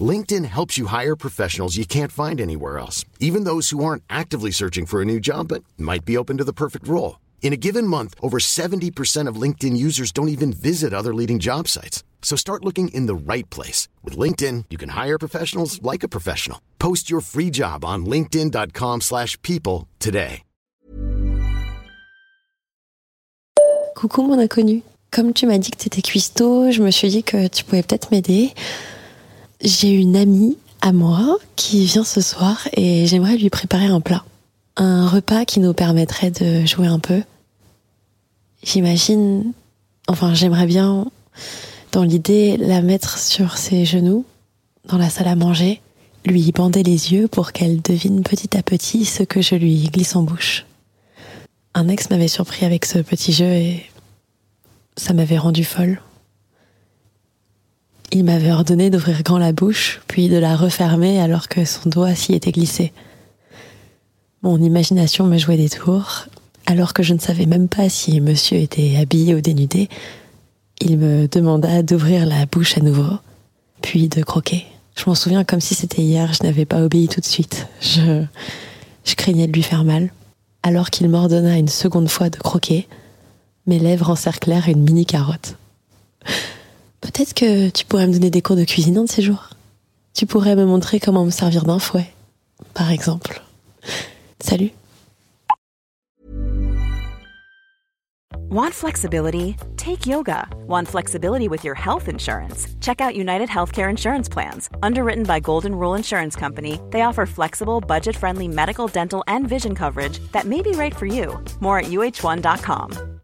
LinkedIn helps you hire professionals you can't find anywhere else, even those who aren't actively searching for a new job but might be open to the perfect role. In a given month, over 70% of LinkedIn users don't even visit other leading job sites. So start looking in the right place. With LinkedIn, you can hire professionals like a professional. Post your free job on linkedin.com slash people today. Coucou mon inconnu. Comme tu m'as dit que tu étais cuistot, je me suis dit que tu pouvais peut-être m'aider. J'ai une amie à moi qui vient ce soir et j'aimerais lui préparer un plat. Un repas qui nous permettrait de jouer un peu. J'imagine, enfin j'aimerais bien, dans l'idée, la mettre sur ses genoux, dans la salle à manger, lui bander les yeux pour qu'elle devine petit à petit ce que je lui glisse en bouche. Un ex m'avait surpris avec ce petit jeu et ça m'avait rendu folle. Il m'avait ordonné d'ouvrir grand la bouche, puis de la refermer alors que son doigt s'y était glissé. Mon imagination me jouait des tours, alors que je ne savais même pas si monsieur était habillé ou dénudé. Il me demanda d'ouvrir la bouche à nouveau, puis de croquer. Je m'en souviens comme si c'était hier, je n'avais pas obéi tout de suite. Je, je craignais de lui faire mal. Alors qu'il m'ordonna une seconde fois de croquer, mes lèvres encerclèrent une mini carotte. Peut-être que tu pourrais me donner des cours de cuisine un de ces jours. Tu pourrais me montrer comment me servir d'un fouet, par exemple. Salut. Want flexibility? Take yoga. Want flexibility with your health insurance? Check out United Healthcare Insurance Plans. Underwritten by Golden Rule Insurance Company, they offer flexible, budget friendly medical, dental, and vision coverage that may be right for you. More at uh1.com.